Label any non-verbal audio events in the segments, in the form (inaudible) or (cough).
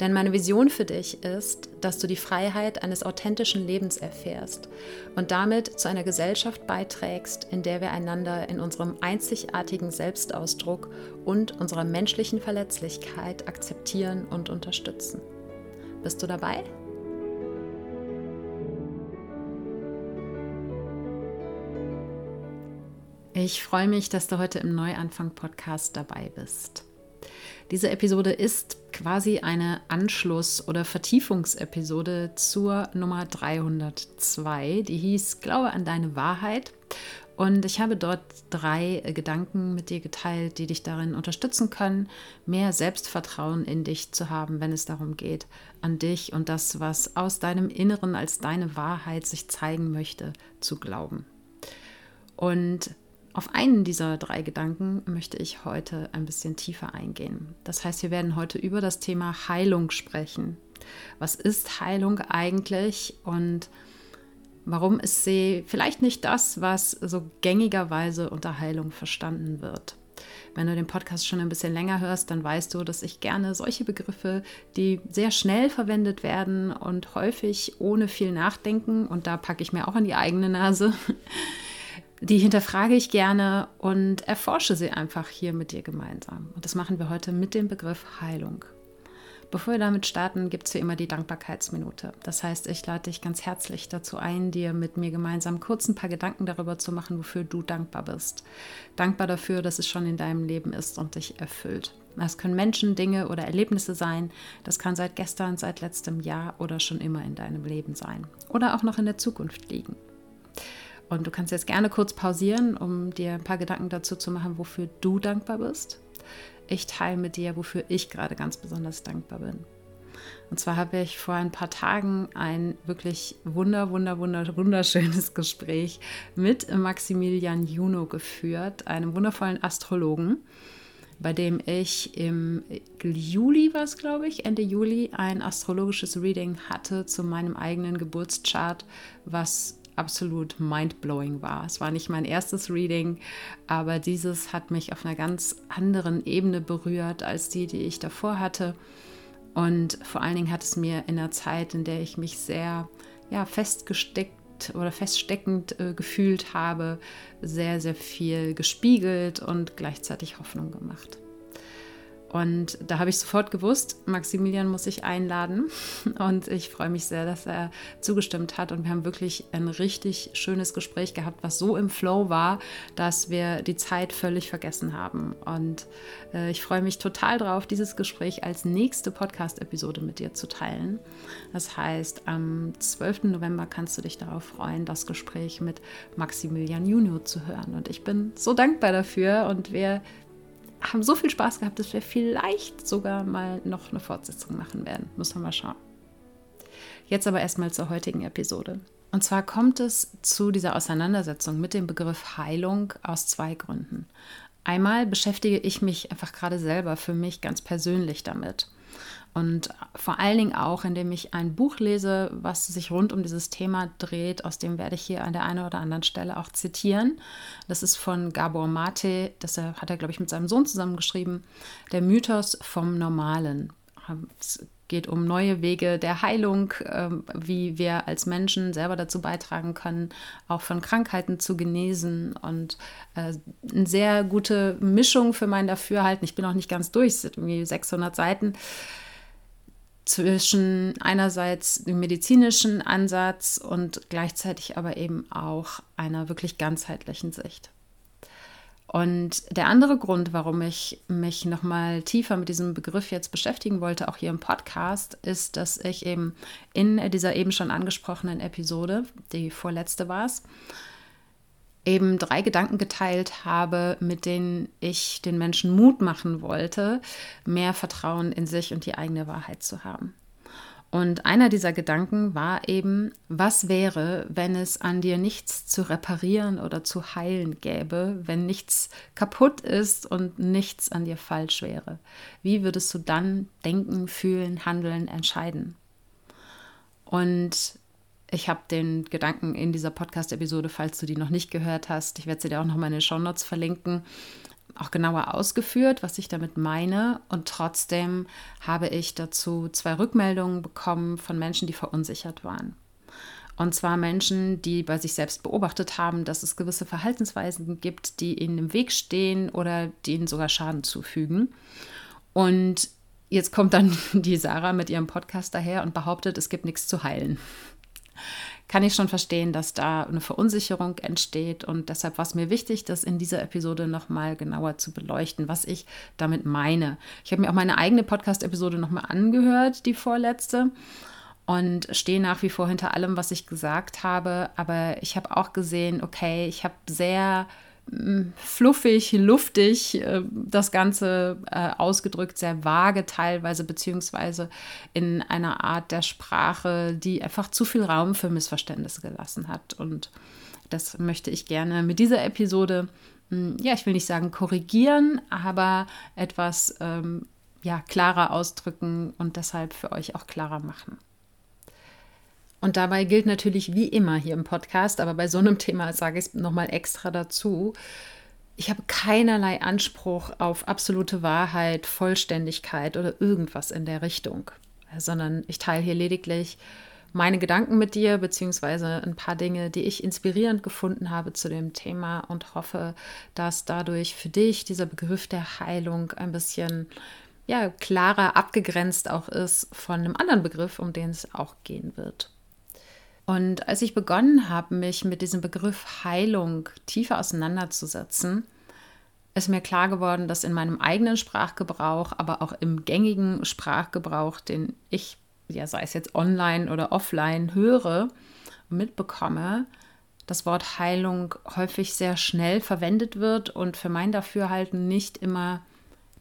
Denn meine Vision für dich ist, dass du die Freiheit eines authentischen Lebens erfährst und damit zu einer Gesellschaft beiträgst, in der wir einander in unserem einzigartigen Selbstausdruck und unserer menschlichen Verletzlichkeit akzeptieren und unterstützen. Bist du dabei? Ich freue mich, dass du heute im Neuanfang-Podcast dabei bist. Diese Episode ist quasi eine Anschluss- oder Vertiefungsepisode zur Nummer 302. Die hieß Glaube an deine Wahrheit. Und ich habe dort drei Gedanken mit dir geteilt, die dich darin unterstützen können, mehr Selbstvertrauen in dich zu haben, wenn es darum geht, an dich und das, was aus deinem Inneren als deine Wahrheit sich zeigen möchte, zu glauben. Und auf einen dieser drei Gedanken möchte ich heute ein bisschen tiefer eingehen. Das heißt, wir werden heute über das Thema Heilung sprechen. Was ist Heilung eigentlich und warum ist sie vielleicht nicht das, was so gängigerweise unter Heilung verstanden wird? Wenn du den Podcast schon ein bisschen länger hörst, dann weißt du, dass ich gerne solche Begriffe, die sehr schnell verwendet werden und häufig ohne viel Nachdenken, und da packe ich mir auch an die eigene Nase, die hinterfrage ich gerne und erforsche sie einfach hier mit dir gemeinsam. Und das machen wir heute mit dem Begriff Heilung. Bevor wir damit starten, gibt es wie immer die Dankbarkeitsminute. Das heißt, ich lade dich ganz herzlich dazu ein, dir mit mir gemeinsam kurz ein paar Gedanken darüber zu machen, wofür du dankbar bist. Dankbar dafür, dass es schon in deinem Leben ist und dich erfüllt. Das können Menschen, Dinge oder Erlebnisse sein. Das kann seit gestern, seit letztem Jahr oder schon immer in deinem Leben sein. Oder auch noch in der Zukunft liegen. Und du kannst jetzt gerne kurz pausieren, um dir ein paar Gedanken dazu zu machen, wofür du dankbar bist. Ich teile mit dir, wofür ich gerade ganz besonders dankbar bin. Und zwar habe ich vor ein paar Tagen ein wirklich wunder, wunder, wunder, wunderschönes (laughs) Gespräch mit Maximilian Juno geführt, einem wundervollen Astrologen, bei dem ich im Juli war es, glaube ich, Ende Juli ein astrologisches Reading hatte zu meinem eigenen Geburtschart, was absolut mindblowing war. Es war nicht mein erstes Reading, aber dieses hat mich auf einer ganz anderen Ebene berührt als die, die ich davor hatte. Und vor allen Dingen hat es mir in der Zeit, in der ich mich sehr ja, festgesteckt oder feststeckend äh, gefühlt habe, sehr, sehr viel gespiegelt und gleichzeitig Hoffnung gemacht. Und da habe ich sofort gewusst, Maximilian muss ich einladen. (laughs) Und ich freue mich sehr, dass er zugestimmt hat. Und wir haben wirklich ein richtig schönes Gespräch gehabt, was so im Flow war, dass wir die Zeit völlig vergessen haben. Und äh, ich freue mich total drauf, dieses Gespräch als nächste Podcast-Episode mit dir zu teilen. Das heißt, am 12. November kannst du dich darauf freuen, das Gespräch mit Maximilian Junior zu hören. Und ich bin so dankbar dafür. Und wir haben so viel Spaß gehabt, dass wir vielleicht sogar mal noch eine Fortsetzung machen werden. Muss man mal schauen. Jetzt aber erstmal zur heutigen Episode. Und zwar kommt es zu dieser Auseinandersetzung mit dem Begriff Heilung aus zwei Gründen. Einmal beschäftige ich mich einfach gerade selber für mich ganz persönlich damit. Und vor allen Dingen auch, indem ich ein Buch lese, was sich rund um dieses Thema dreht. Aus dem werde ich hier an der einen oder anderen Stelle auch zitieren. Das ist von Gabor Mate, das hat er, glaube ich, mit seinem Sohn zusammengeschrieben. Der Mythos vom Normalen. Es geht um neue Wege der Heilung, ähm, wie wir als Menschen selber dazu beitragen können, auch von Krankheiten zu genesen und äh, eine sehr gute Mischung für mein Dafürhalten. Ich bin auch nicht ganz durch, es sind irgendwie 600 Seiten zwischen einerseits dem medizinischen Ansatz und gleichzeitig aber eben auch einer wirklich ganzheitlichen Sicht. Und der andere Grund, warum ich mich nochmal tiefer mit diesem Begriff jetzt beschäftigen wollte, auch hier im Podcast, ist, dass ich eben in dieser eben schon angesprochenen Episode, die vorletzte war es, eben drei Gedanken geteilt habe, mit denen ich den Menschen Mut machen wollte, mehr Vertrauen in sich und die eigene Wahrheit zu haben. Und einer dieser Gedanken war eben, was wäre, wenn es an dir nichts zu reparieren oder zu heilen gäbe, wenn nichts kaputt ist und nichts an dir falsch wäre? Wie würdest du dann denken, fühlen, handeln, entscheiden? Und ich habe den Gedanken in dieser Podcast-Episode, falls du die noch nicht gehört hast, ich werde sie dir auch noch mal in den Shownotes verlinken, auch genauer ausgeführt, was ich damit meine. Und trotzdem habe ich dazu zwei Rückmeldungen bekommen von Menschen, die verunsichert waren. Und zwar Menschen, die bei sich selbst beobachtet haben, dass es gewisse Verhaltensweisen gibt, die ihnen im Weg stehen oder die ihnen sogar Schaden zufügen. Und jetzt kommt dann (laughs) die Sarah mit ihrem Podcast daher und behauptet, es gibt nichts zu heilen kann ich schon verstehen, dass da eine Verunsicherung entsteht. Und deshalb war es mir wichtig, das in dieser Episode nochmal genauer zu beleuchten, was ich damit meine. Ich habe mir auch meine eigene Podcast-Episode nochmal angehört, die vorletzte. Und stehe nach wie vor hinter allem, was ich gesagt habe. Aber ich habe auch gesehen, okay, ich habe sehr fluffig, luftig äh, das Ganze äh, ausgedrückt, sehr vage teilweise, beziehungsweise in einer Art der Sprache, die einfach zu viel Raum für Missverständnisse gelassen hat. Und das möchte ich gerne mit dieser Episode, ja, ich will nicht sagen korrigieren, aber etwas ähm, ja, klarer ausdrücken und deshalb für euch auch klarer machen. Und dabei gilt natürlich wie immer hier im Podcast, aber bei so einem Thema sage ich es nochmal extra dazu. Ich habe keinerlei Anspruch auf absolute Wahrheit, Vollständigkeit oder irgendwas in der Richtung, sondern ich teile hier lediglich meine Gedanken mit dir, beziehungsweise ein paar Dinge, die ich inspirierend gefunden habe zu dem Thema und hoffe, dass dadurch für dich dieser Begriff der Heilung ein bisschen ja, klarer abgegrenzt auch ist von einem anderen Begriff, um den es auch gehen wird. Und als ich begonnen habe, mich mit diesem Begriff Heilung tiefer auseinanderzusetzen, ist mir klar geworden, dass in meinem eigenen Sprachgebrauch, aber auch im gängigen Sprachgebrauch, den ich, ja, sei es jetzt online oder offline, höre, mitbekomme, das Wort Heilung häufig sehr schnell verwendet wird und für mein Dafürhalten nicht immer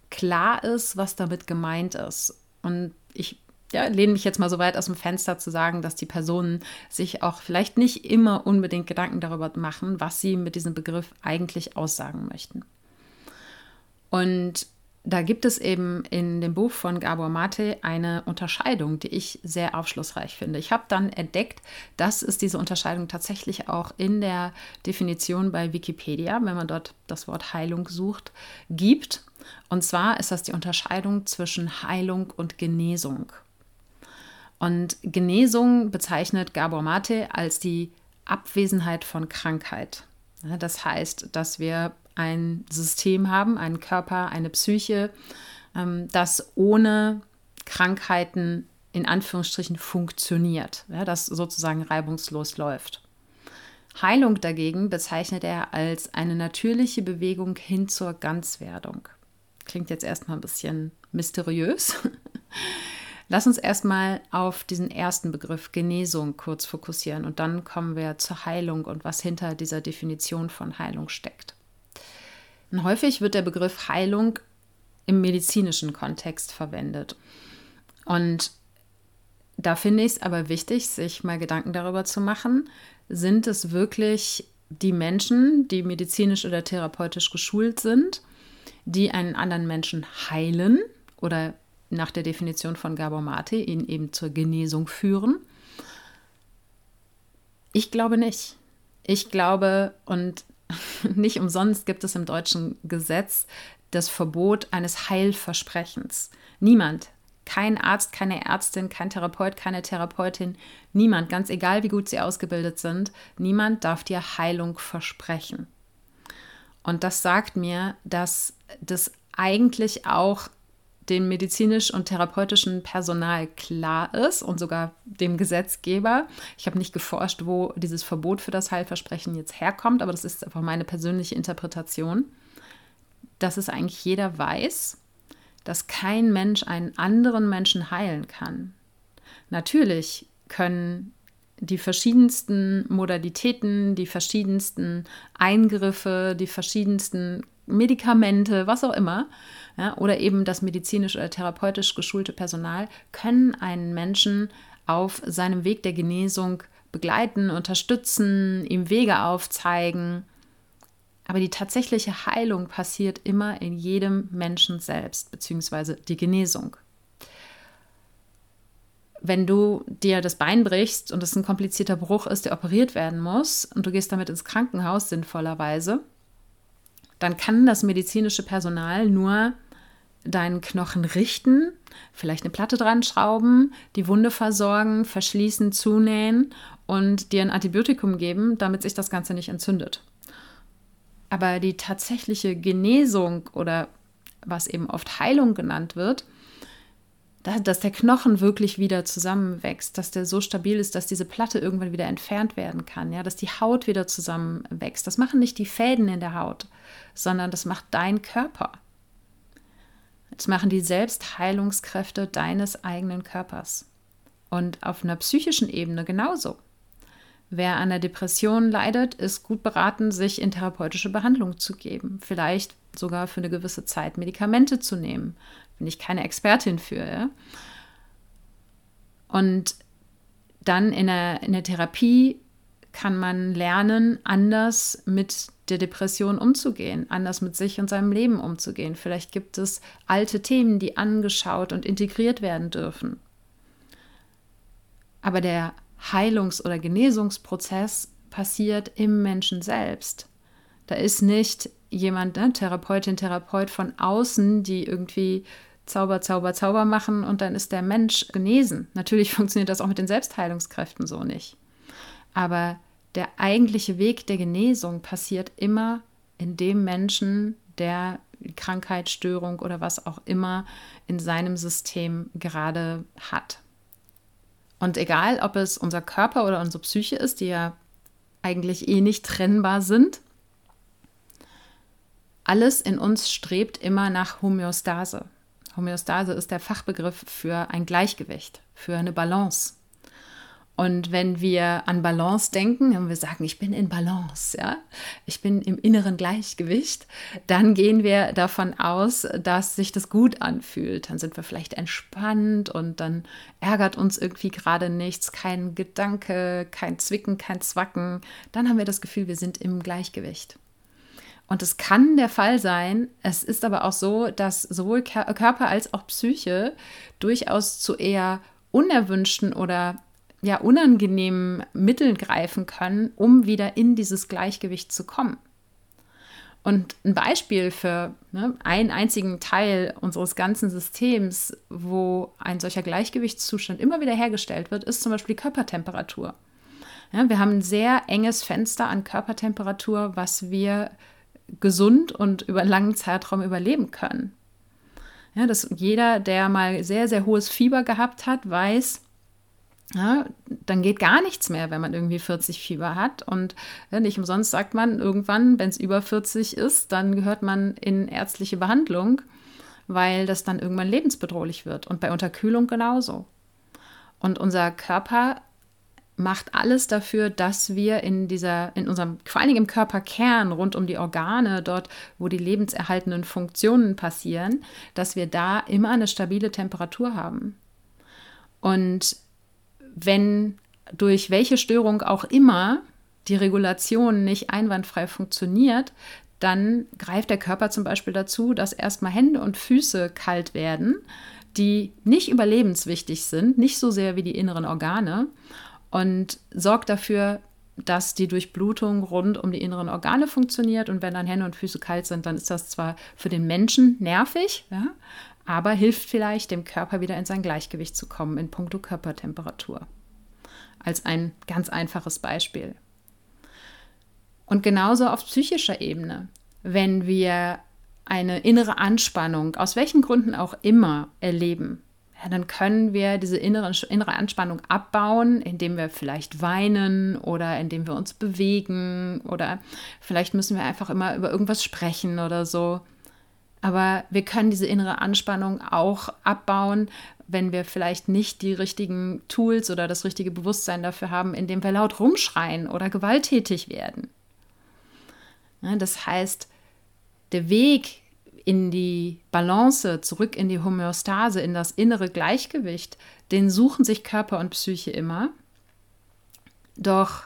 klar ist, was damit gemeint ist. Und ich ja, lehne mich jetzt mal so weit aus dem Fenster zu sagen, dass die Personen sich auch vielleicht nicht immer unbedingt Gedanken darüber machen, was sie mit diesem Begriff eigentlich aussagen möchten. Und da gibt es eben in dem Buch von Gabor Mate eine Unterscheidung, die ich sehr aufschlussreich finde. Ich habe dann entdeckt, dass es diese Unterscheidung tatsächlich auch in der Definition bei Wikipedia, wenn man dort das Wort Heilung sucht, gibt. Und zwar ist das die Unterscheidung zwischen Heilung und Genesung. Und Genesung bezeichnet Gabor Mate als die Abwesenheit von Krankheit. Das heißt, dass wir ein System haben, einen Körper, eine Psyche, ähm, das ohne Krankheiten in Anführungsstrichen funktioniert, das sozusagen reibungslos läuft. Heilung dagegen bezeichnet er als eine natürliche Bewegung hin zur Ganzwerdung. Klingt jetzt erstmal ein bisschen mysteriös. (laughs) Lass uns erstmal auf diesen ersten Begriff Genesung kurz fokussieren und dann kommen wir zur Heilung und was hinter dieser Definition von Heilung steckt. Und häufig wird der Begriff Heilung im medizinischen Kontext verwendet. Und da finde ich es aber wichtig, sich mal Gedanken darüber zu machen, sind es wirklich die Menschen, die medizinisch oder therapeutisch geschult sind, die einen anderen Menschen heilen oder nach der Definition von Gabor Mate ihn eben zur Genesung führen? Ich glaube nicht. Ich glaube, und (laughs) nicht umsonst gibt es im deutschen Gesetz das Verbot eines Heilversprechens. Niemand, kein Arzt, keine Ärztin, kein Therapeut, keine Therapeutin, niemand, ganz egal wie gut sie ausgebildet sind, niemand darf dir Heilung versprechen. Und das sagt mir, dass das eigentlich auch dem medizinisch und therapeutischen Personal klar ist und sogar dem Gesetzgeber. Ich habe nicht geforscht, wo dieses Verbot für das Heilversprechen jetzt herkommt, aber das ist einfach meine persönliche Interpretation. dass es eigentlich jeder weiß, dass kein Mensch einen anderen Menschen heilen kann. Natürlich können die verschiedensten Modalitäten, die verschiedensten Eingriffe, die verschiedensten Medikamente, was auch immer, ja, oder eben das medizinisch oder therapeutisch geschulte Personal, können einen Menschen auf seinem Weg der Genesung begleiten, unterstützen, ihm Wege aufzeigen. Aber die tatsächliche Heilung passiert immer in jedem Menschen selbst, beziehungsweise die Genesung wenn du dir das Bein brichst und es ein komplizierter Bruch ist, der operiert werden muss und du gehst damit ins Krankenhaus sinnvollerweise, dann kann das medizinische Personal nur deinen Knochen richten, vielleicht eine Platte dran schrauben, die Wunde versorgen, verschließen, zunähen und dir ein Antibiotikum geben, damit sich das Ganze nicht entzündet. Aber die tatsächliche Genesung oder was eben oft Heilung genannt wird, dass der Knochen wirklich wieder zusammenwächst, dass der so stabil ist, dass diese Platte irgendwann wieder entfernt werden kann, ja, dass die Haut wieder zusammenwächst. Das machen nicht die Fäden in der Haut, sondern das macht dein Körper. Das machen die Selbstheilungskräfte deines eigenen Körpers. Und auf einer psychischen Ebene genauso. Wer an der Depression leidet, ist gut beraten, sich in therapeutische Behandlung zu geben. Vielleicht sogar für eine gewisse Zeit Medikamente zu nehmen bin ich keine Expertin für. Ja? Und dann in der, in der Therapie kann man lernen, anders mit der Depression umzugehen, anders mit sich und seinem Leben umzugehen. Vielleicht gibt es alte Themen, die angeschaut und integriert werden dürfen. Aber der Heilungs- oder Genesungsprozess passiert im Menschen selbst. Da ist nicht jemand, ne, Therapeutin, Therapeut von außen, die irgendwie Zauber, Zauber, Zauber machen und dann ist der Mensch genesen. Natürlich (laughs) funktioniert das auch mit den Selbstheilungskräften so nicht. Aber der eigentliche Weg der Genesung passiert immer in dem Menschen, der Krankheit, Störung oder was auch immer in seinem System gerade hat. Und egal, ob es unser Körper oder unsere Psyche ist, die ja eigentlich eh nicht trennbar sind, alles in uns strebt immer nach Homöostase. Homöostase ist der Fachbegriff für ein Gleichgewicht, für eine Balance. Und wenn wir an Balance denken, wenn wir sagen, ich bin in Balance, ja, ich bin im inneren Gleichgewicht, dann gehen wir davon aus, dass sich das gut anfühlt. Dann sind wir vielleicht entspannt und dann ärgert uns irgendwie gerade nichts, kein Gedanke, kein Zwicken, kein Zwacken. Dann haben wir das Gefühl, wir sind im Gleichgewicht. Und es kann der Fall sein. Es ist aber auch so, dass sowohl Körper als auch Psyche durchaus zu eher unerwünschten oder ja unangenehmen Mitteln greifen können, um wieder in dieses Gleichgewicht zu kommen. Und ein Beispiel für ne, einen einzigen Teil unseres ganzen Systems, wo ein solcher Gleichgewichtszustand immer wieder hergestellt wird, ist zum Beispiel die Körpertemperatur. Ja, wir haben ein sehr enges Fenster an Körpertemperatur, was wir gesund und über einen langen Zeitraum überleben können. Ja, dass jeder, der mal sehr, sehr hohes Fieber gehabt hat, weiß, ja, dann geht gar nichts mehr, wenn man irgendwie 40 Fieber hat. Und ja, nicht umsonst sagt man irgendwann, wenn es über 40 ist, dann gehört man in ärztliche Behandlung, weil das dann irgendwann lebensbedrohlich wird. Und bei Unterkühlung genauso. Und unser Körper macht alles dafür, dass wir in dieser, in unserem, vor allen Dingen im Körperkern, rund um die Organe, dort, wo die lebenserhaltenden Funktionen passieren, dass wir da immer eine stabile Temperatur haben. Und wenn durch welche Störung auch immer die Regulation nicht einwandfrei funktioniert, dann greift der Körper zum Beispiel dazu, dass erstmal Hände und Füße kalt werden, die nicht überlebenswichtig sind, nicht so sehr wie die inneren Organe und sorgt dafür, dass die Durchblutung rund um die inneren Organe funktioniert. Und wenn dann Hände und Füße kalt sind, dann ist das zwar für den Menschen nervig, ja, aber hilft vielleicht dem Körper wieder in sein Gleichgewicht zu kommen in puncto Körpertemperatur. Als ein ganz einfaches Beispiel. Und genauso auf psychischer Ebene. Wenn wir eine innere Anspannung, aus welchen Gründen auch immer, erleben, ja, dann können wir diese innere, innere Anspannung abbauen, indem wir vielleicht weinen oder indem wir uns bewegen oder vielleicht müssen wir einfach immer über irgendwas sprechen oder so. Aber wir können diese innere Anspannung auch abbauen, wenn wir vielleicht nicht die richtigen Tools oder das richtige Bewusstsein dafür haben, indem wir laut rumschreien oder gewalttätig werden. Das heißt, der Weg in die Balance, zurück in die Homöostase, in das innere Gleichgewicht, den suchen sich Körper und Psyche immer. Doch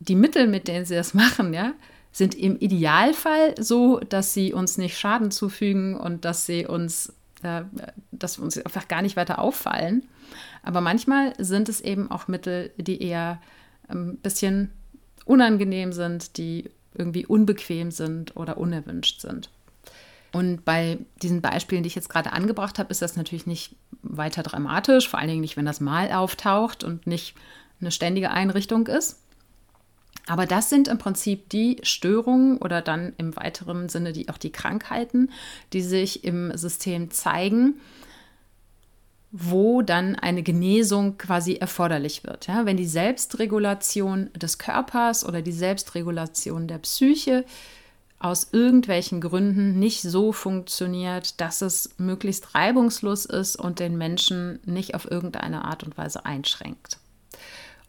die Mittel, mit denen sie das machen, ja, sind im Idealfall so, dass sie uns nicht Schaden zufügen und dass sie uns, äh, dass wir uns einfach gar nicht weiter auffallen. Aber manchmal sind es eben auch Mittel, die eher ein bisschen unangenehm sind, die irgendwie unbequem sind oder unerwünscht sind. Und bei diesen Beispielen, die ich jetzt gerade angebracht habe, ist das natürlich nicht weiter dramatisch, vor allen Dingen nicht, wenn das mal auftaucht und nicht eine ständige Einrichtung ist. Aber das sind im Prinzip die Störungen oder dann im weiteren Sinne die, auch die Krankheiten, die sich im System zeigen, wo dann eine Genesung quasi erforderlich wird. Ja, wenn die Selbstregulation des Körpers oder die Selbstregulation der Psyche aus irgendwelchen Gründen nicht so funktioniert, dass es möglichst reibungslos ist und den Menschen nicht auf irgendeine Art und Weise einschränkt.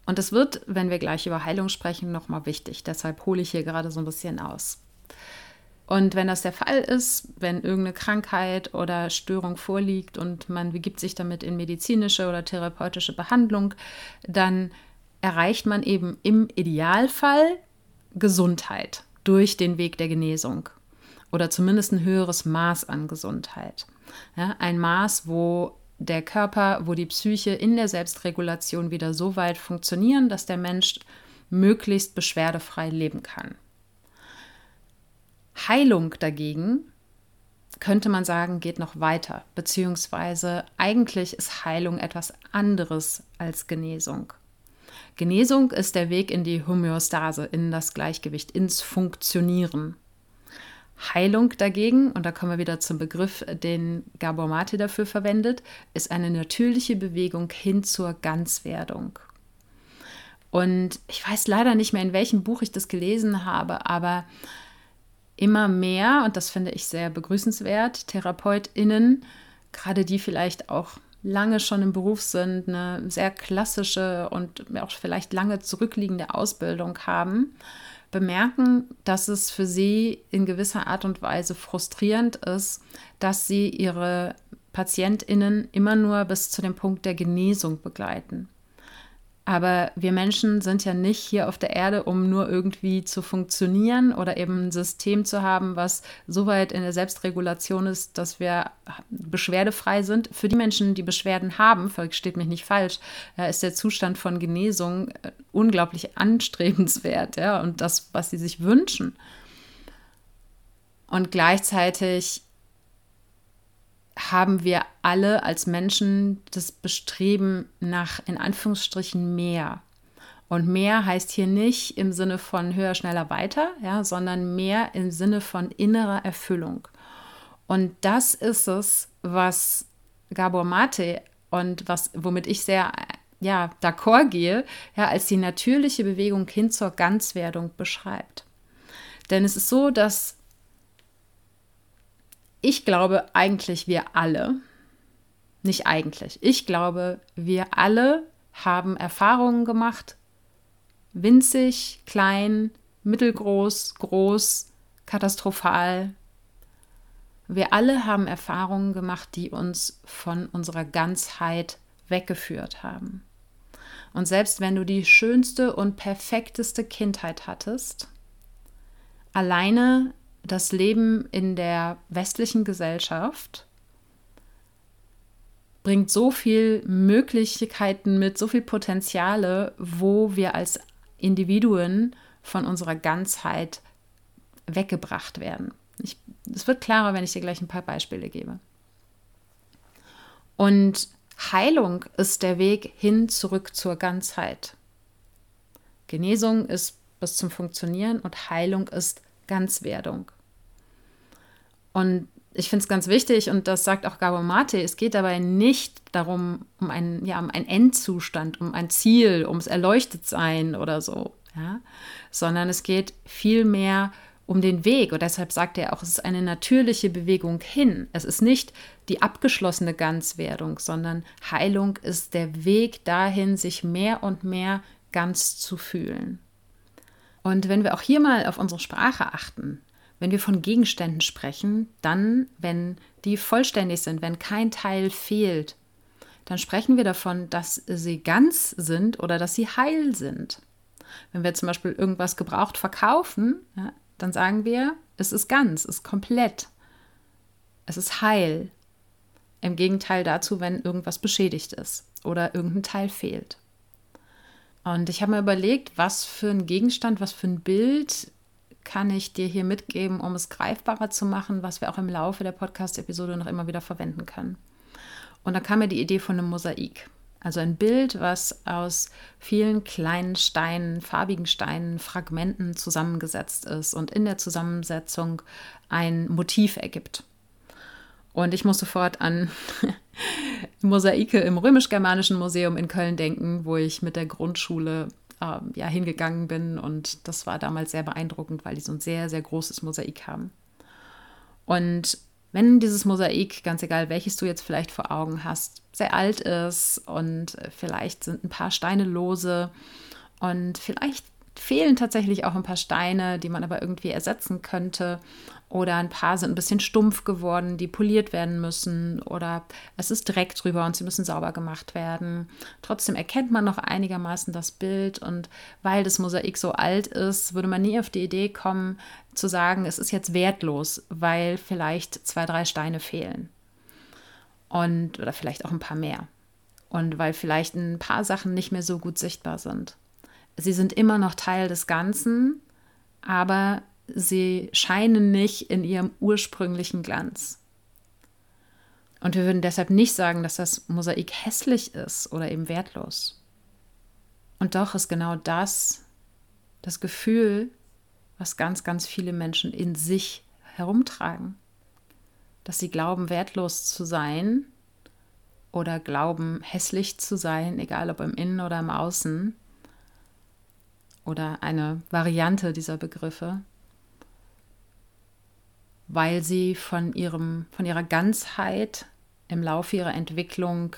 Und das wird, wenn wir gleich über Heilung sprechen, nochmal wichtig. Deshalb hole ich hier gerade so ein bisschen aus. Und wenn das der Fall ist, wenn irgendeine Krankheit oder Störung vorliegt und man begibt sich damit in medizinische oder therapeutische Behandlung, dann erreicht man eben im Idealfall Gesundheit durch den Weg der Genesung oder zumindest ein höheres Maß an Gesundheit. Ja, ein Maß, wo der Körper, wo die Psyche in der Selbstregulation wieder so weit funktionieren, dass der Mensch möglichst beschwerdefrei leben kann. Heilung dagegen könnte man sagen, geht noch weiter, beziehungsweise eigentlich ist Heilung etwas anderes als Genesung. Genesung ist der Weg in die Homöostase, in das Gleichgewicht, ins Funktionieren. Heilung dagegen, und da kommen wir wieder zum Begriff, den Gabor Mate dafür verwendet, ist eine natürliche Bewegung hin zur Ganzwerdung. Und ich weiß leider nicht mehr, in welchem Buch ich das gelesen habe, aber immer mehr, und das finde ich sehr begrüßenswert, TherapeutInnen, gerade die vielleicht auch lange schon im Beruf sind, eine sehr klassische und auch vielleicht lange zurückliegende Ausbildung haben, bemerken, dass es für sie in gewisser Art und Weise frustrierend ist, dass sie ihre Patientinnen immer nur bis zu dem Punkt der Genesung begleiten. Aber wir Menschen sind ja nicht hier auf der Erde, um nur irgendwie zu funktionieren oder eben ein System zu haben, was so weit in der Selbstregulation ist, dass wir beschwerdefrei sind. Für die Menschen, die Beschwerden haben, versteht mich nicht falsch, ist der Zustand von Genesung äh, unglaublich anstrebenswert ja, und das, was sie sich wünschen. Und gleichzeitig haben wir alle als Menschen das Bestreben nach in Anführungsstrichen mehr. Und mehr heißt hier nicht im Sinne von höher, schneller, weiter, ja, sondern mehr im Sinne von innerer Erfüllung. Und das ist es, was Gabor Mate und was, womit ich sehr ja, d'accord gehe, ja, als die natürliche Bewegung hin zur Ganzwerdung beschreibt. Denn es ist so, dass ich glaube eigentlich wir alle, nicht eigentlich, ich glaube wir alle haben Erfahrungen gemacht, winzig, klein, mittelgroß, groß, katastrophal. Wir alle haben Erfahrungen gemacht, die uns von unserer Ganzheit weggeführt haben. Und selbst wenn du die schönste und perfekteste Kindheit hattest, alleine das Leben in der westlichen Gesellschaft bringt so viel Möglichkeiten mit, so viel Potenziale, wo wir als Individuen von unserer Ganzheit weggebracht werden. Es wird klarer, wenn ich dir gleich ein paar Beispiele gebe. Und Heilung ist der Weg hin zurück zur Ganzheit. Genesung ist bis zum Funktionieren und Heilung ist Ganzwerdung. Und ich finde es ganz wichtig, und das sagt auch Gabor Mate, es geht dabei nicht darum, um einen, ja, um einen Endzustand, um ein Ziel, ums Erleuchtetsein oder so, ja? sondern es geht vielmehr um den Weg. Und deshalb sagt er auch, es ist eine natürliche Bewegung hin. Es ist nicht die abgeschlossene Ganzwerdung, sondern Heilung ist der Weg dahin, sich mehr und mehr ganz zu fühlen. Und wenn wir auch hier mal auf unsere Sprache achten, wenn wir von Gegenständen sprechen, dann, wenn die vollständig sind, wenn kein Teil fehlt, dann sprechen wir davon, dass sie ganz sind oder dass sie heil sind. Wenn wir zum Beispiel irgendwas gebraucht verkaufen, ja, dann sagen wir, es ist ganz, es ist komplett, es ist heil. Im Gegenteil dazu, wenn irgendwas beschädigt ist oder irgendein Teil fehlt. Und ich habe mir überlegt, was für ein Gegenstand, was für ein Bild kann ich dir hier mitgeben, um es greifbarer zu machen, was wir auch im Laufe der Podcast-Episode noch immer wieder verwenden können. Und da kam mir die Idee von einem Mosaik. Also ein Bild, was aus vielen kleinen Steinen, farbigen Steinen, Fragmenten zusammengesetzt ist und in der Zusammensetzung ein Motiv ergibt. Und ich muss sofort an (laughs) Mosaike im Römisch-Germanischen Museum in Köln denken, wo ich mit der Grundschule äh, ja, hingegangen bin. Und das war damals sehr beeindruckend, weil die so ein sehr, sehr großes Mosaik haben. Und wenn dieses Mosaik, ganz egal welches du jetzt vielleicht vor Augen hast, sehr alt ist und vielleicht sind ein paar Steine lose und vielleicht fehlen tatsächlich auch ein paar Steine, die man aber irgendwie ersetzen könnte. Oder ein paar sind ein bisschen stumpf geworden, die poliert werden müssen. Oder es ist Dreck drüber und sie müssen sauber gemacht werden. Trotzdem erkennt man noch einigermaßen das Bild. Und weil das Mosaik so alt ist, würde man nie auf die Idee kommen, zu sagen, es ist jetzt wertlos, weil vielleicht zwei, drei Steine fehlen. Und, oder vielleicht auch ein paar mehr. Und weil vielleicht ein paar Sachen nicht mehr so gut sichtbar sind. Sie sind immer noch Teil des Ganzen, aber sie scheinen nicht in ihrem ursprünglichen Glanz. Und wir würden deshalb nicht sagen, dass das Mosaik hässlich ist oder eben wertlos. Und doch ist genau das das Gefühl, was ganz, ganz viele Menschen in sich herumtragen. Dass sie glauben, wertlos zu sein oder glauben, hässlich zu sein, egal ob im Innen oder im Außen, oder eine Variante dieser Begriffe, weil sie von, ihrem, von ihrer Ganzheit im Laufe ihrer Entwicklung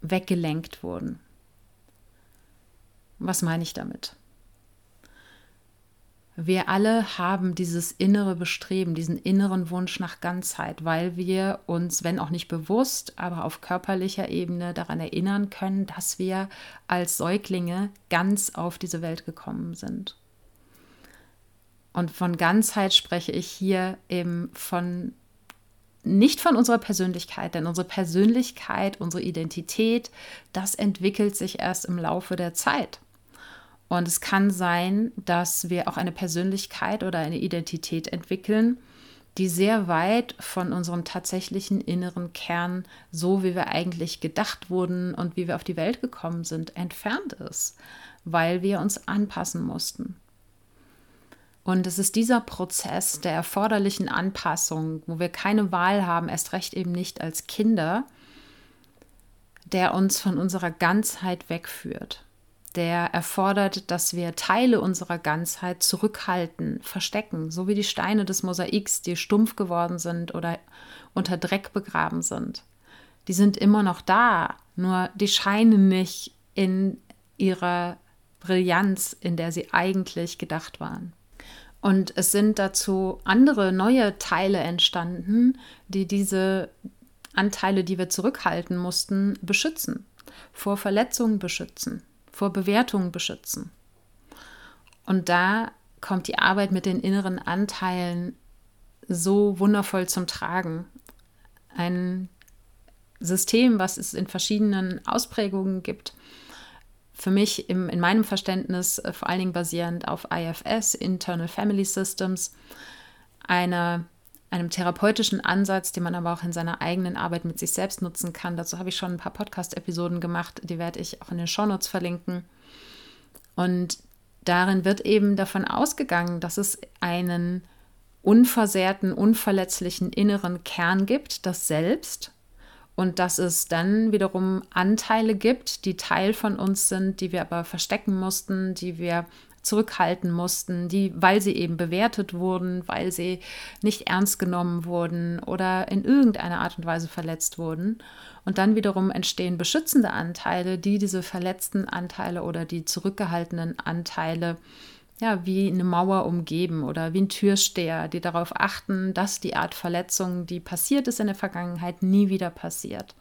weggelenkt wurden. Was meine ich damit? Wir alle haben dieses innere Bestreben, diesen inneren Wunsch nach Ganzheit, weil wir uns, wenn auch nicht bewusst, aber auf körperlicher Ebene daran erinnern können, dass wir als Säuglinge ganz auf diese Welt gekommen sind. Und von Ganzheit spreche ich hier eben von nicht von unserer Persönlichkeit, denn unsere Persönlichkeit, unsere Identität, das entwickelt sich erst im Laufe der Zeit. Und es kann sein, dass wir auch eine Persönlichkeit oder eine Identität entwickeln, die sehr weit von unserem tatsächlichen inneren Kern, so wie wir eigentlich gedacht wurden und wie wir auf die Welt gekommen sind, entfernt ist, weil wir uns anpassen mussten. Und es ist dieser Prozess der erforderlichen Anpassung, wo wir keine Wahl haben, erst recht eben nicht als Kinder, der uns von unserer Ganzheit wegführt der erfordert, dass wir Teile unserer Ganzheit zurückhalten, verstecken, so wie die Steine des Mosaiks, die stumpf geworden sind oder unter Dreck begraben sind. Die sind immer noch da, nur die scheinen nicht in ihrer Brillanz, in der sie eigentlich gedacht waren. Und es sind dazu andere neue Teile entstanden, die diese Anteile, die wir zurückhalten mussten, beschützen, vor Verletzungen beschützen vor Bewertungen beschützen. Und da kommt die Arbeit mit den inneren Anteilen so wundervoll zum Tragen. Ein System, was es in verschiedenen Ausprägungen gibt. Für mich im, in meinem Verständnis äh, vor allen Dingen basierend auf IFS, Internal Family Systems, eine einem therapeutischen Ansatz, den man aber auch in seiner eigenen Arbeit mit sich selbst nutzen kann. Dazu habe ich schon ein paar Podcast-Episoden gemacht, die werde ich auch in den Shownotes verlinken. Und darin wird eben davon ausgegangen, dass es einen unversehrten, unverletzlichen inneren Kern gibt, das Selbst, und dass es dann wiederum Anteile gibt, die Teil von uns sind, die wir aber verstecken mussten, die wir zurückhalten mussten, die, weil sie eben bewertet wurden, weil sie nicht ernst genommen wurden oder in irgendeiner Art und Weise verletzt wurden. Und dann wiederum entstehen beschützende Anteile, die diese verletzten Anteile oder die zurückgehaltenen Anteile ja, wie eine Mauer umgeben oder wie ein Türsteher, die darauf achten, dass die Art Verletzung, die passiert ist in der Vergangenheit, nie wieder passiert.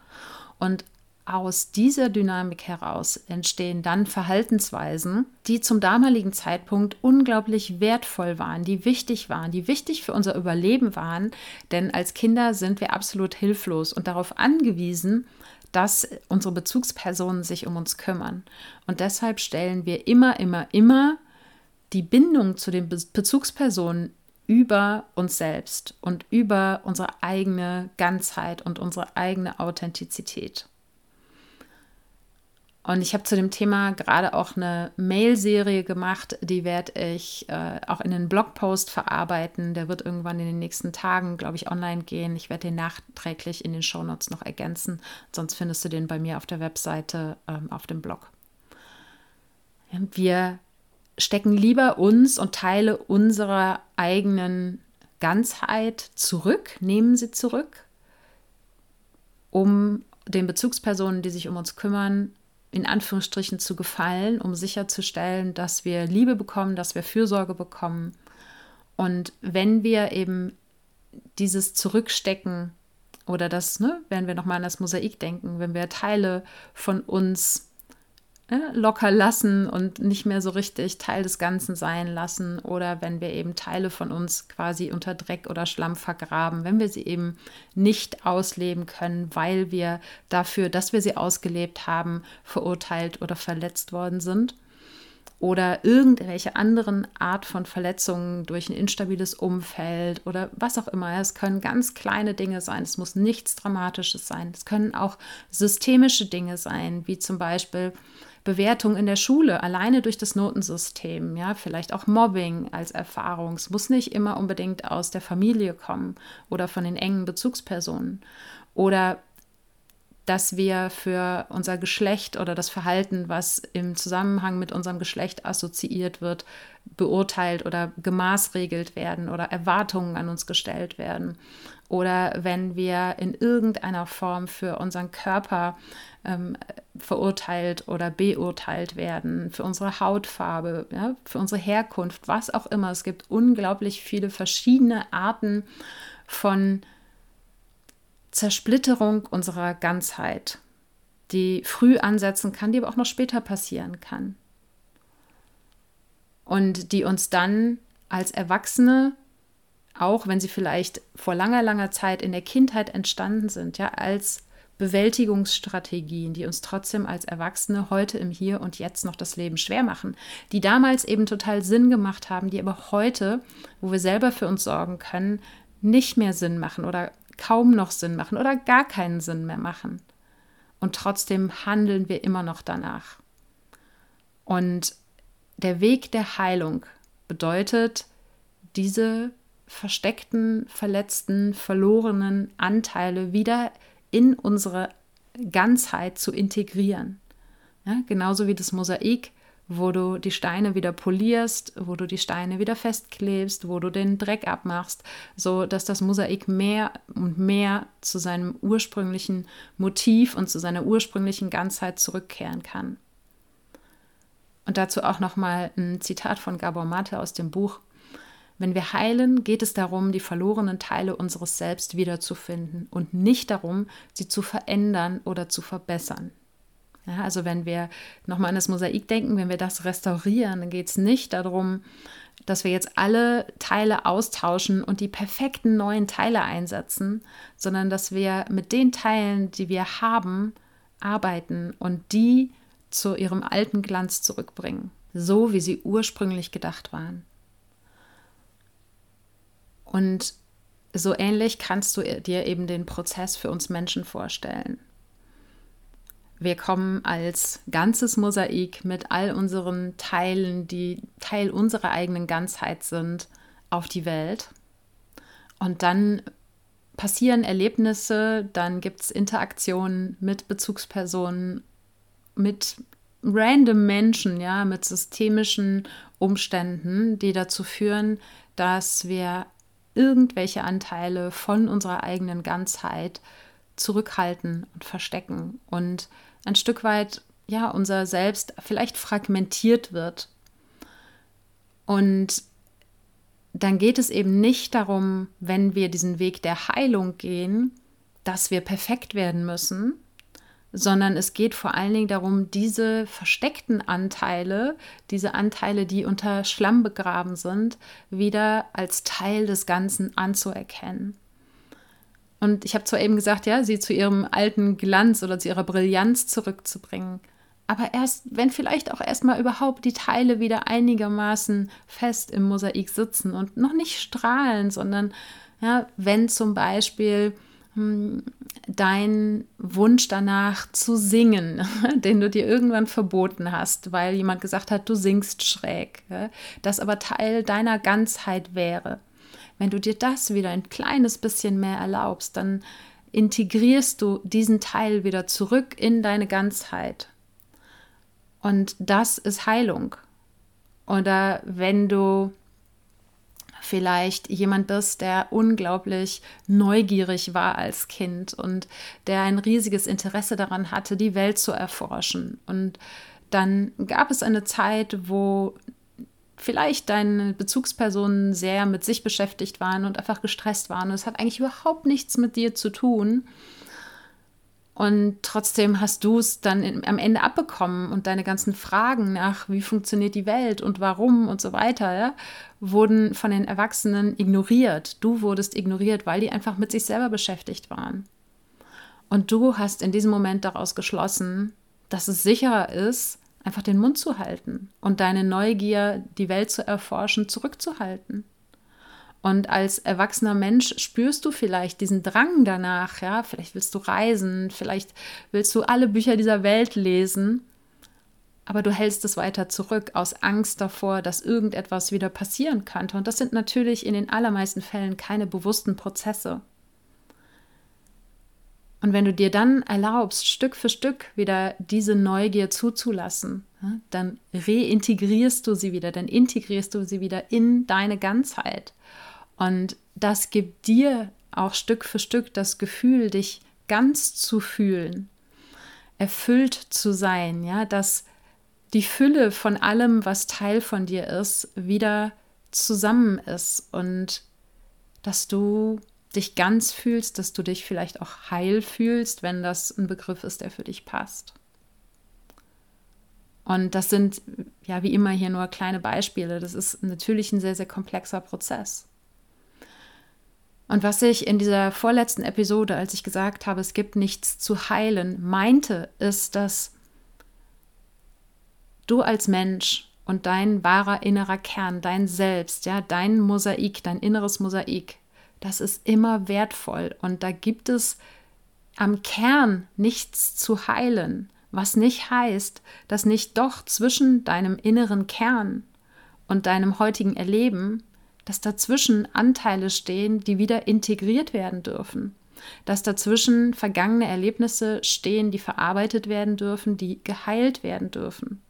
Und aus dieser Dynamik heraus entstehen dann Verhaltensweisen, die zum damaligen Zeitpunkt unglaublich wertvoll waren, die wichtig waren, die wichtig für unser Überleben waren. Denn als Kinder sind wir absolut hilflos und darauf angewiesen, dass unsere Bezugspersonen sich um uns kümmern. Und deshalb stellen wir immer, immer, immer die Bindung zu den Bezugspersonen über uns selbst und über unsere eigene Ganzheit und unsere eigene Authentizität. Und ich habe zu dem Thema gerade auch eine Mail-Serie gemacht, die werde ich äh, auch in den Blogpost verarbeiten. Der wird irgendwann in den nächsten Tagen, glaube ich, online gehen. Ich werde den nachträglich in den Shownotes noch ergänzen. Sonst findest du den bei mir auf der Webseite ähm, auf dem Blog. Wir stecken lieber uns und Teile unserer eigenen Ganzheit zurück, nehmen sie zurück, um den Bezugspersonen, die sich um uns kümmern, in Anführungsstrichen zu gefallen, um sicherzustellen, dass wir Liebe bekommen, dass wir Fürsorge bekommen. Und wenn wir eben dieses Zurückstecken oder das, ne, wenn wir nochmal an das Mosaik denken, wenn wir Teile von uns locker lassen und nicht mehr so richtig Teil des Ganzen sein lassen oder wenn wir eben Teile von uns quasi unter Dreck oder Schlamm vergraben, wenn wir sie eben nicht ausleben können, weil wir dafür, dass wir sie ausgelebt haben, verurteilt oder verletzt worden sind oder irgendwelche anderen Art von Verletzungen durch ein instabiles Umfeld oder was auch immer. Es können ganz kleine Dinge sein, es muss nichts Dramatisches sein. Es können auch systemische Dinge sein, wie zum Beispiel Bewertung in der Schule, alleine durch das Notensystem, ja, vielleicht auch Mobbing als Erfahrung. Es muss nicht immer unbedingt aus der Familie kommen oder von den engen Bezugspersonen. Oder dass wir für unser Geschlecht oder das Verhalten, was im Zusammenhang mit unserem Geschlecht assoziiert wird, beurteilt oder gemaßregelt werden oder Erwartungen an uns gestellt werden. Oder wenn wir in irgendeiner Form für unseren Körper ähm, verurteilt oder beurteilt werden, für unsere Hautfarbe, ja, für unsere Herkunft, was auch immer. Es gibt unglaublich viele verschiedene Arten von Zersplitterung unserer Ganzheit, die früh ansetzen kann, die aber auch noch später passieren kann. Und die uns dann als Erwachsene, auch wenn sie vielleicht vor langer, langer Zeit in der Kindheit entstanden sind, ja, als Bewältigungsstrategien, die uns trotzdem als Erwachsene heute im Hier und Jetzt noch das Leben schwer machen, die damals eben total Sinn gemacht haben, die aber heute, wo wir selber für uns sorgen können, nicht mehr Sinn machen oder kaum noch Sinn machen oder gar keinen Sinn mehr machen. Und trotzdem handeln wir immer noch danach. Und der Weg der Heilung bedeutet, diese versteckten, verletzten, verlorenen Anteile wieder in unsere Ganzheit zu integrieren. Ja, genauso wie das Mosaik wo du die Steine wieder polierst, wo du die Steine wieder festklebst, wo du den Dreck abmachst, so dass das Mosaik mehr und mehr zu seinem ursprünglichen Motiv und zu seiner ursprünglichen Ganzheit zurückkehren kann. Und dazu auch noch mal ein Zitat von Gabor Mate aus dem Buch wenn wir heilen, geht es darum, die verlorenen Teile unseres Selbst wiederzufinden und nicht darum, sie zu verändern oder zu verbessern. Ja, also wenn wir nochmal an das Mosaik denken, wenn wir das restaurieren, dann geht es nicht darum, dass wir jetzt alle Teile austauschen und die perfekten neuen Teile einsetzen, sondern dass wir mit den Teilen, die wir haben, arbeiten und die zu ihrem alten Glanz zurückbringen, so wie sie ursprünglich gedacht waren. Und so ähnlich kannst du dir eben den Prozess für uns Menschen vorstellen. Wir kommen als ganzes Mosaik mit all unseren Teilen, die Teil unserer eigenen Ganzheit sind, auf die Welt. Und dann passieren Erlebnisse, dann gibt es Interaktionen mit Bezugspersonen, mit random Menschen, ja, mit systemischen Umständen, die dazu führen, dass wir irgendwelche Anteile von unserer eigenen Ganzheit zurückhalten und verstecken und ein Stück weit ja unser Selbst vielleicht fragmentiert wird. Und dann geht es eben nicht darum, wenn wir diesen Weg der Heilung gehen, dass wir perfekt werden müssen, sondern es geht vor allen Dingen darum, diese versteckten Anteile, diese Anteile, die unter Schlamm begraben sind, wieder als Teil des Ganzen anzuerkennen. Und ich habe zwar eben gesagt, ja, sie zu ihrem alten Glanz oder zu ihrer Brillanz zurückzubringen, aber erst, wenn vielleicht auch erstmal überhaupt die Teile wieder einigermaßen fest im Mosaik sitzen und noch nicht strahlen, sondern ja, wenn zum Beispiel dein Wunsch danach zu singen, (laughs) den du dir irgendwann verboten hast, weil jemand gesagt hat, du singst schräg, das aber Teil deiner Ganzheit wäre. Wenn du dir das wieder ein kleines bisschen mehr erlaubst, dann integrierst du diesen Teil wieder zurück in deine Ganzheit und das ist Heilung. Oder wenn du vielleicht jemand bist, der unglaublich neugierig war als Kind und der ein riesiges Interesse daran hatte, die Welt zu erforschen. Und dann gab es eine Zeit, wo vielleicht deine Bezugspersonen sehr mit sich beschäftigt waren und einfach gestresst waren. Und es hat eigentlich überhaupt nichts mit dir zu tun. Und trotzdem hast du es dann in, am Ende abbekommen und deine ganzen Fragen nach, wie funktioniert die Welt und warum und so weiter, ja, wurden von den Erwachsenen ignoriert. Du wurdest ignoriert, weil die einfach mit sich selber beschäftigt waren. Und du hast in diesem Moment daraus geschlossen, dass es sicherer ist, einfach den Mund zu halten und deine Neugier, die Welt zu erforschen, zurückzuhalten. Und als erwachsener Mensch spürst du vielleicht diesen Drang danach, ja, vielleicht willst du reisen, vielleicht willst du alle Bücher dieser Welt lesen, aber du hältst es weiter zurück aus Angst davor, dass irgendetwas wieder passieren könnte. Und das sind natürlich in den allermeisten Fällen keine bewussten Prozesse. Und wenn du dir dann erlaubst, Stück für Stück wieder diese Neugier zuzulassen, dann reintegrierst du sie wieder, dann integrierst du sie wieder in deine Ganzheit. Und das gibt dir auch Stück für Stück das Gefühl, dich ganz zu fühlen, erfüllt zu sein, ja, dass die Fülle von allem, was Teil von dir ist, wieder zusammen ist und dass du dich ganz fühlst, dass du dich vielleicht auch heil fühlst, wenn das ein Begriff ist, der für dich passt. Und das sind ja wie immer hier nur kleine Beispiele. Das ist natürlich ein sehr, sehr komplexer Prozess. Und was ich in dieser vorletzten Episode, als ich gesagt habe, es gibt nichts zu heilen, meinte, ist, dass du als Mensch und dein wahrer innerer Kern, dein Selbst, ja, dein Mosaik, dein inneres Mosaik, das ist immer wertvoll. Und da gibt es am Kern nichts zu heilen, was nicht heißt, dass nicht doch zwischen deinem inneren Kern und deinem heutigen Erleben dass dazwischen Anteile stehen, die wieder integriert werden dürfen, dass dazwischen vergangene Erlebnisse stehen, die verarbeitet werden dürfen, die geheilt werden dürfen.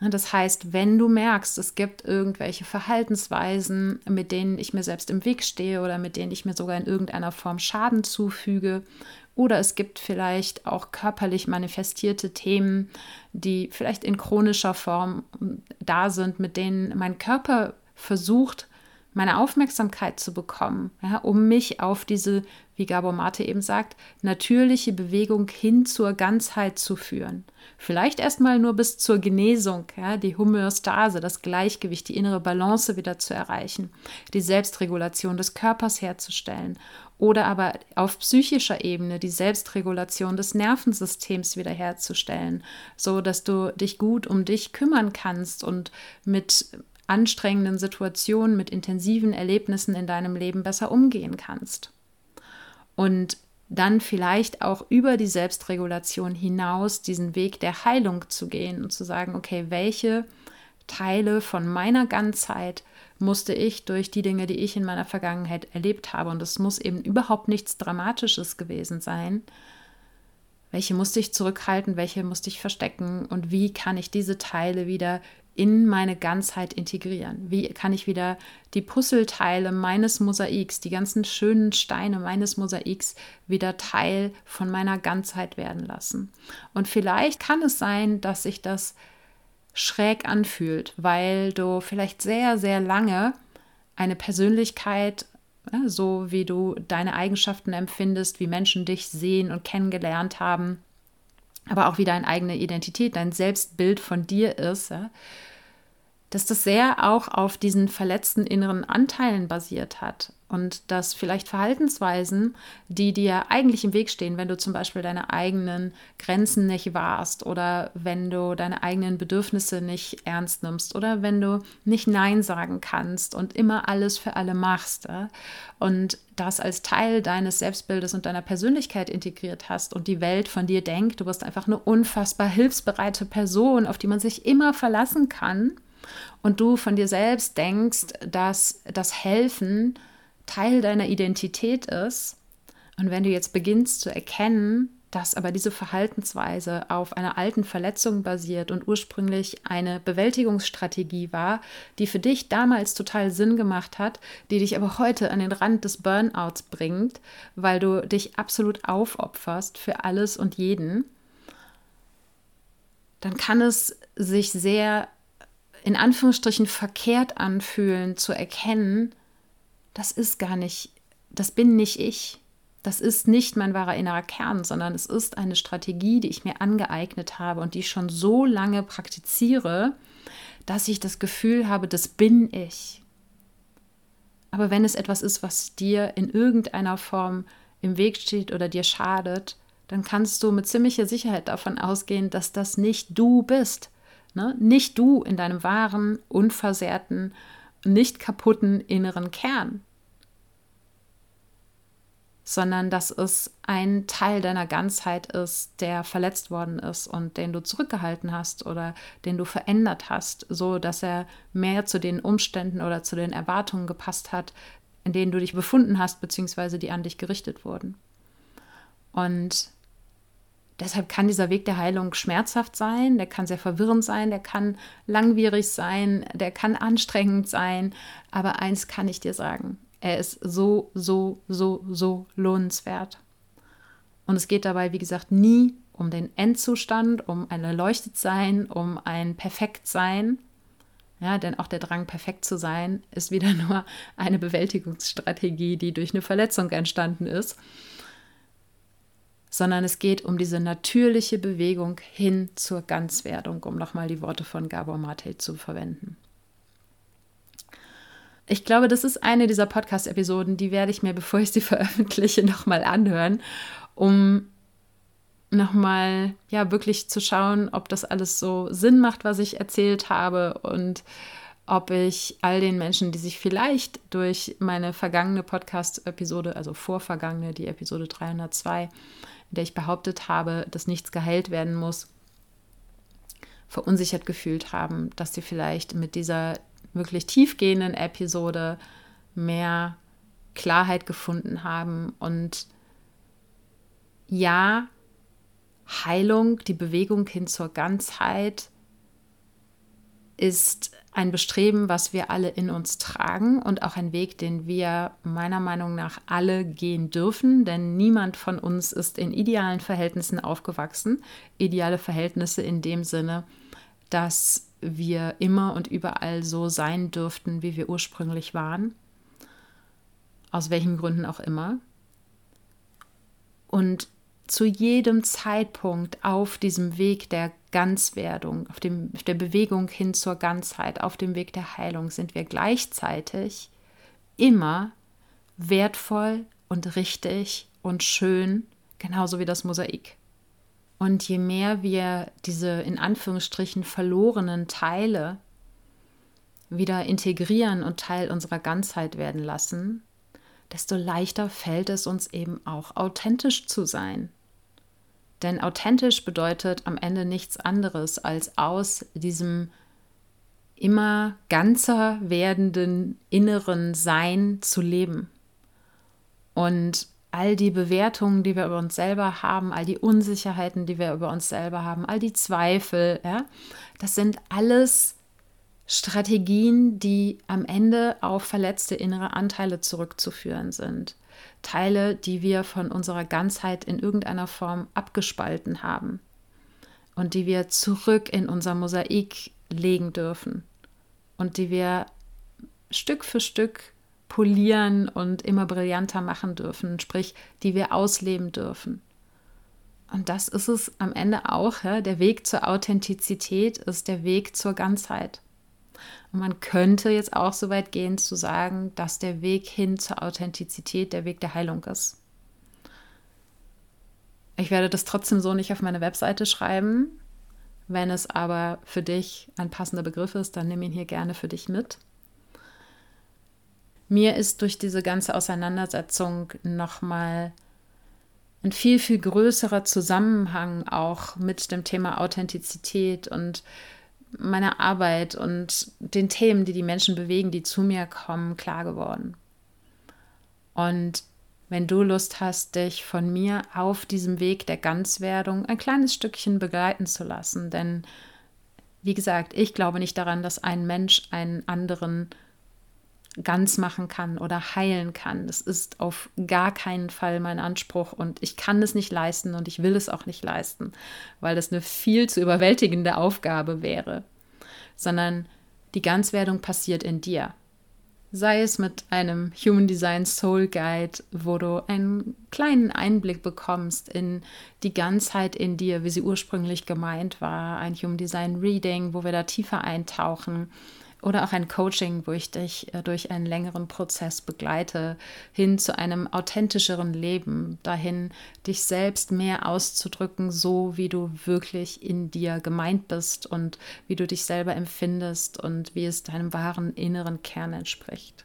Das heißt, wenn du merkst, es gibt irgendwelche Verhaltensweisen, mit denen ich mir selbst im Weg stehe oder mit denen ich mir sogar in irgendeiner Form Schaden zufüge, oder es gibt vielleicht auch körperlich manifestierte Themen, die vielleicht in chronischer Form da sind, mit denen mein Körper versucht, meine Aufmerksamkeit zu bekommen, ja, um mich auf diese, wie Gabor Mate eben sagt, natürliche Bewegung hin zur Ganzheit zu führen. Vielleicht erstmal nur bis zur Genesung, ja, die Homöostase, das Gleichgewicht, die innere Balance wieder zu erreichen, die Selbstregulation des Körpers herzustellen oder aber auf psychischer Ebene die Selbstregulation des Nervensystems wiederherzustellen, so dass du dich gut um dich kümmern kannst und mit anstrengenden Situationen, mit intensiven Erlebnissen in deinem Leben besser umgehen kannst. Und dann vielleicht auch über die Selbstregulation hinaus diesen Weg der Heilung zu gehen und zu sagen, okay, welche Teile von meiner Ganzheit musste ich durch die Dinge, die ich in meiner Vergangenheit erlebt habe, und es muss eben überhaupt nichts Dramatisches gewesen sein, welche musste ich zurückhalten, welche musste ich verstecken und wie kann ich diese Teile wieder in meine Ganzheit integrieren? Wie kann ich wieder die Puzzleteile meines Mosaiks, die ganzen schönen Steine meines Mosaiks wieder Teil von meiner Ganzheit werden lassen? Und vielleicht kann es sein, dass sich das schräg anfühlt, weil du vielleicht sehr, sehr lange eine Persönlichkeit, so wie du deine Eigenschaften empfindest, wie Menschen dich sehen und kennengelernt haben, aber auch wie deine eigene Identität, dein Selbstbild von dir ist, dass das sehr auch auf diesen verletzten inneren Anteilen basiert hat und dass vielleicht Verhaltensweisen, die dir eigentlich im Weg stehen, wenn du zum Beispiel deine eigenen Grenzen nicht wahrst oder wenn du deine eigenen Bedürfnisse nicht ernst nimmst oder wenn du nicht Nein sagen kannst und immer alles für alle machst ja? und das als Teil deines Selbstbildes und deiner Persönlichkeit integriert hast und die Welt von dir denkt, du bist einfach eine unfassbar hilfsbereite Person, auf die man sich immer verlassen kann und du von dir selbst denkst, dass das Helfen Teil deiner Identität ist, und wenn du jetzt beginnst zu erkennen, dass aber diese Verhaltensweise auf einer alten Verletzung basiert und ursprünglich eine Bewältigungsstrategie war, die für dich damals total Sinn gemacht hat, die dich aber heute an den Rand des Burnouts bringt, weil du dich absolut aufopferst für alles und jeden, dann kann es sich sehr in Anführungsstrichen verkehrt anfühlen, zu erkennen, das ist gar nicht, das bin nicht ich. Das ist nicht mein wahrer innerer Kern, sondern es ist eine Strategie, die ich mir angeeignet habe und die ich schon so lange praktiziere, dass ich das Gefühl habe, das bin ich. Aber wenn es etwas ist, was dir in irgendeiner Form im Weg steht oder dir schadet, dann kannst du mit ziemlicher Sicherheit davon ausgehen, dass das nicht du bist, Ne? Nicht du in deinem wahren, unversehrten, nicht kaputten inneren Kern, sondern dass es ein Teil deiner Ganzheit ist, der verletzt worden ist und den du zurückgehalten hast oder den du verändert hast, so dass er mehr zu den Umständen oder zu den Erwartungen gepasst hat, in denen du dich befunden hast, beziehungsweise die an dich gerichtet wurden. Und Deshalb kann dieser Weg der Heilung schmerzhaft sein, der kann sehr verwirrend sein, der kann langwierig sein, der kann anstrengend sein. Aber eins kann ich dir sagen, er ist so, so, so, so lohnenswert. Und es geht dabei, wie gesagt, nie um den Endzustand, um ein Erleuchtetsein, um ein Perfektsein. Ja, denn auch der Drang, perfekt zu sein, ist wieder (laughs) nur eine Bewältigungsstrategie, die durch eine Verletzung entstanden ist sondern es geht um diese natürliche Bewegung hin zur Ganzwerdung, um nochmal die Worte von Gabor Mate zu verwenden. Ich glaube, das ist eine dieser Podcast-Episoden, die werde ich mir, (laughs) bevor ich sie veröffentliche, nochmal anhören, um nochmal ja wirklich zu schauen, ob das alles so Sinn macht, was ich erzählt habe und ob ich all den Menschen, die sich vielleicht durch meine vergangene Podcast-Episode, also vorvergangene, die Episode 302, in der ich behauptet habe, dass nichts geheilt werden muss, verunsichert gefühlt haben, dass sie vielleicht mit dieser wirklich tiefgehenden Episode mehr Klarheit gefunden haben und ja, Heilung, die Bewegung hin zur Ganzheit ist ein Bestreben, was wir alle in uns tragen und auch ein Weg, den wir meiner Meinung nach alle gehen dürfen, denn niemand von uns ist in idealen Verhältnissen aufgewachsen. Ideale Verhältnisse in dem Sinne, dass wir immer und überall so sein dürften, wie wir ursprünglich waren, aus welchen Gründen auch immer. Und zu jedem Zeitpunkt auf diesem Weg der Ganzwerdung, auf, dem, auf der Bewegung hin zur Ganzheit, auf dem Weg der Heilung sind wir gleichzeitig immer wertvoll und richtig und schön, genauso wie das Mosaik. Und je mehr wir diese in Anführungsstrichen verlorenen Teile wieder integrieren und Teil unserer Ganzheit werden lassen, desto leichter fällt es uns eben auch authentisch zu sein. Denn authentisch bedeutet am Ende nichts anderes, als aus diesem immer ganzer werdenden inneren Sein zu leben. Und all die Bewertungen, die wir über uns selber haben, all die Unsicherheiten, die wir über uns selber haben, all die Zweifel, ja, das sind alles Strategien, die am Ende auf verletzte innere Anteile zurückzuführen sind. Teile, die wir von unserer Ganzheit in irgendeiner Form abgespalten haben und die wir zurück in unser Mosaik legen dürfen und die wir Stück für Stück polieren und immer brillanter machen dürfen, sprich, die wir ausleben dürfen. Und das ist es am Ende auch. Ja? Der Weg zur Authentizität ist der Weg zur Ganzheit. Und man könnte jetzt auch so weit gehen zu sagen, dass der Weg hin zur Authentizität der Weg der Heilung ist. Ich werde das trotzdem so nicht auf meine Webseite schreiben. Wenn es aber für dich ein passender Begriff ist, dann nimm ihn hier gerne für dich mit. Mir ist durch diese ganze Auseinandersetzung nochmal ein viel, viel größerer Zusammenhang auch mit dem Thema Authentizität und meiner Arbeit und den Themen, die die Menschen bewegen, die zu mir kommen, klar geworden. Und wenn du Lust hast, dich von mir auf diesem Weg der Ganzwerdung ein kleines Stückchen begleiten zu lassen, denn wie gesagt, ich glaube nicht daran, dass ein Mensch einen anderen ganz machen kann oder heilen kann. Das ist auf gar keinen Fall mein Anspruch und ich kann es nicht leisten und ich will es auch nicht leisten, weil das eine viel zu überwältigende Aufgabe wäre, sondern die Ganzwerdung passiert in dir. Sei es mit einem Human Design Soul Guide, wo du einen kleinen Einblick bekommst in die Ganzheit in dir, wie sie ursprünglich gemeint war, ein Human Design Reading, wo wir da tiefer eintauchen, oder auch ein Coaching, wo ich dich äh, durch einen längeren Prozess begleite, hin zu einem authentischeren Leben, dahin, dich selbst mehr auszudrücken, so wie du wirklich in dir gemeint bist und wie du dich selber empfindest und wie es deinem wahren inneren Kern entspricht.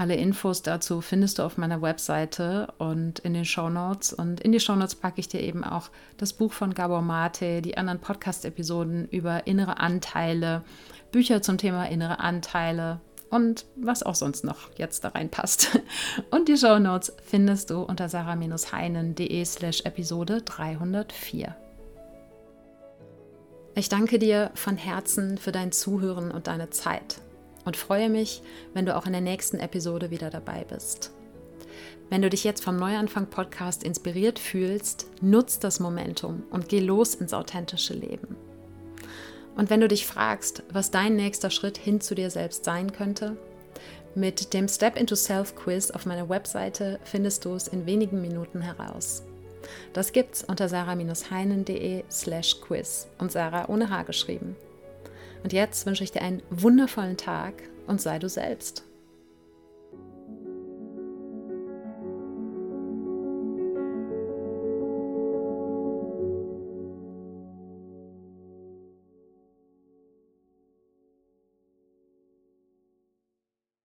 Alle Infos dazu findest du auf meiner Webseite und in den Show Notes. Und in die Show Notes packe ich dir eben auch das Buch von Gabor Mate, die anderen Podcast-Episoden über innere Anteile, Bücher zum Thema innere Anteile und was auch sonst noch jetzt da reinpasst. (laughs) Und die Show Notes findest du unter sarah-heinen.de slash Episode 304. Ich danke dir von Herzen für dein Zuhören und deine Zeit und freue mich, wenn du auch in der nächsten Episode wieder dabei bist. Wenn du dich jetzt vom Neuanfang Podcast inspiriert fühlst, nutz das Momentum und geh los ins authentische Leben. Und wenn du dich fragst, was dein nächster Schritt hin zu dir selbst sein könnte, mit dem Step into Self Quiz auf meiner Webseite findest du es in wenigen Minuten heraus. Das gibt's unter sarah-heinen.de slash quiz und Sarah ohne H geschrieben. Und jetzt wünsche ich dir einen wundervollen Tag und sei du selbst.